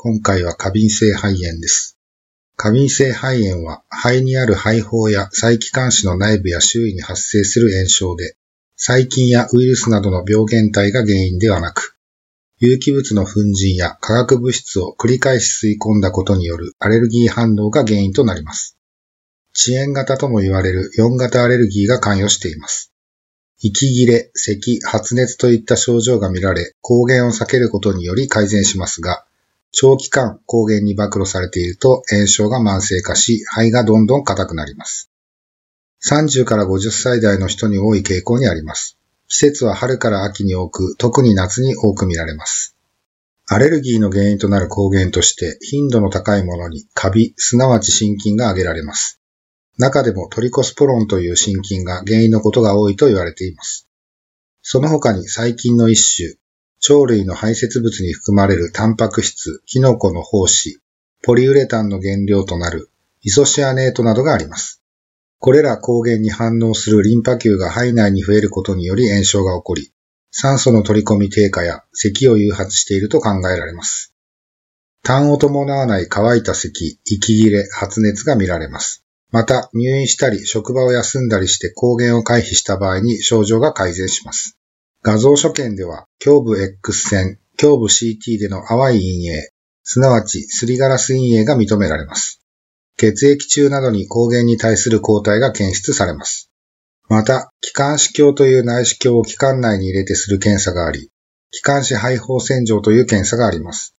今回は過敏性肺炎です。過敏性肺炎は肺にある肺胞や細気管支の内部や周囲に発生する炎症で、細菌やウイルスなどの病原体が原因ではなく、有機物の粉塵や化学物質を繰り返し吸い込んだことによるアレルギー反応が原因となります。遅延型とも言われる4型アレルギーが関与しています。息切れ、咳、発熱といった症状が見られ、抗原を避けることにより改善しますが、長期間抗原に暴露されていると炎症が慢性化し、肺がどんどん硬くなります。30から50歳代の人に多い傾向にあります。季節は春から秋に多く、特に夏に多く見られます。アレルギーの原因となる抗原として頻度の高いものにカビ、すなわち心筋が挙げられます。中でもトリコスポロンという心筋が原因のことが多いと言われています。その他に細菌の一種、鳥類の排泄物に含まれるタンパク質、キノコの胞子、ポリウレタンの原料となるイソシアネートなどがあります。これら抗原に反応するリンパ球が肺内に増えることにより炎症が起こり、酸素の取り込み低下や咳を誘発していると考えられます。痰を伴わない乾いた咳、息切れ、発熱が見られます。また、入院したり、職場を休んだりして抗原を回避した場合に症状が改善します。画像所見では、胸部 X 線、胸部 CT での淡い陰影、すなわちすりガラス陰影が認められます。血液中などに抗原に対する抗体が検出されます。また、気管支鏡という内視鏡を気管内に入れてする検査があり、気管支肺胞洗浄という検査があります。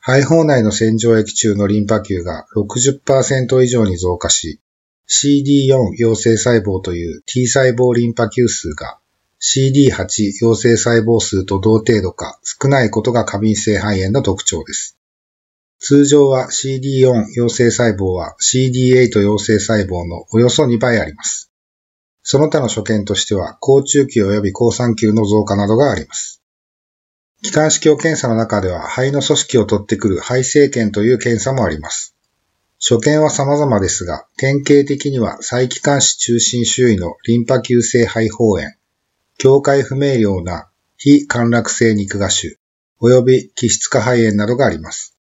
肺胞内の洗浄液中のリンパ球が60%以上に増加し、CD4 陽性細胞という T 細胞リンパ球数が CD8 陽性細胞数と同程度か少ないことが過敏性肺炎の特徴です。通常は CD4 陽性細胞は CD8 陽性細胞のおよそ2倍あります。その他の所見としては、高中球及び高酸球の増加などがあります。気管支鏡検査の中では肺の組織を取ってくる肺生検という検査もあります。所見は様々ですが、典型的には細気管支中心周囲のリンパ球性肺胞炎、境界不明瞭な非陥落性肉芽腫、及び気質化肺炎などがあります。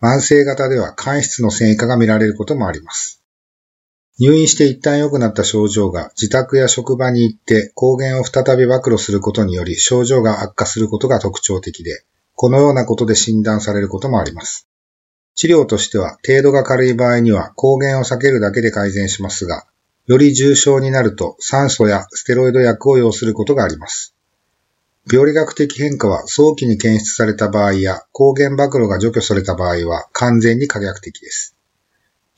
慢性型では肝質の線維化が見られることもあります。入院して一旦良くなった症状が自宅や職場に行って抗原を再び暴露することにより症状が悪化することが特徴的で、このようなことで診断されることもあります。治療としては程度が軽い場合には抗原を避けるだけで改善しますが、より重症になると酸素やステロイド薬を要することがあります。病理学的変化は早期に検出された場合や抗原暴露が除去された場合は完全に可逆的です。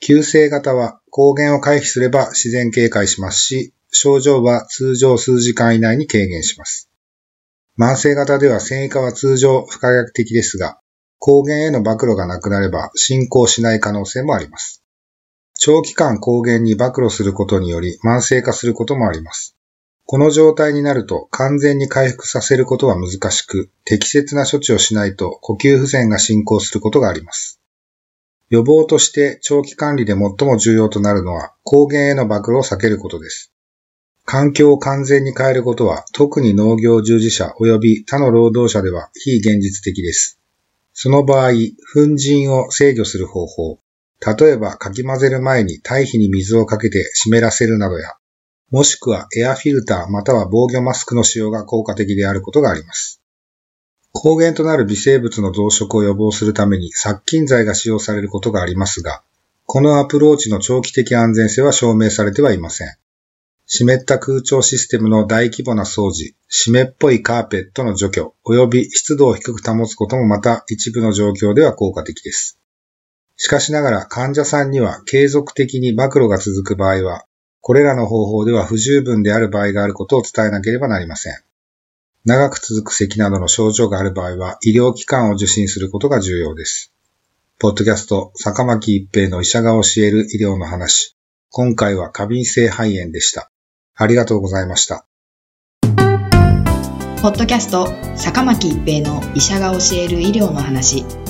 急性型は抗原を回避すれば自然警戒しますし、症状は通常数時間以内に軽減します。慢性型では繊維化は通常不可逆的ですが、抗原への暴露がなくなれば進行しない可能性もあります。長期間抗原に暴露することにより慢性化することもあります。この状態になると完全に回復させることは難しく、適切な処置をしないと呼吸不全が進行することがあります。予防として長期管理で最も重要となるのは抗原への暴露を避けることです。環境を完全に変えることは特に農業従事者及び他の労働者では非現実的です。その場合、粉塵を制御する方法、例えばかき混ぜる前に堆肥に水をかけて湿らせるなどや、もしくはエアフィルターまたは防御マスクの使用が効果的であることがあります。抗原となる微生物の増殖を予防するために殺菌剤が使用されることがありますが、このアプローチの長期的安全性は証明されてはいません。湿った空調システムの大規模な掃除、湿っぽいカーペットの除去、及び湿度を低く保つこともまた一部の状況では効果的です。しかしながら患者さんには継続的に暴露が続く場合は、これらの方法では不十分である場合があることを伝えなければなりません。長く続く咳などの症状がある場合は、医療機関を受診することが重要です。ポッドキャスト、坂巻一平の医者が教える医療の話。今回は過敏性肺炎でした。ありがとうございました。ポッドキャスト、坂巻一平の医者が教える医療の話。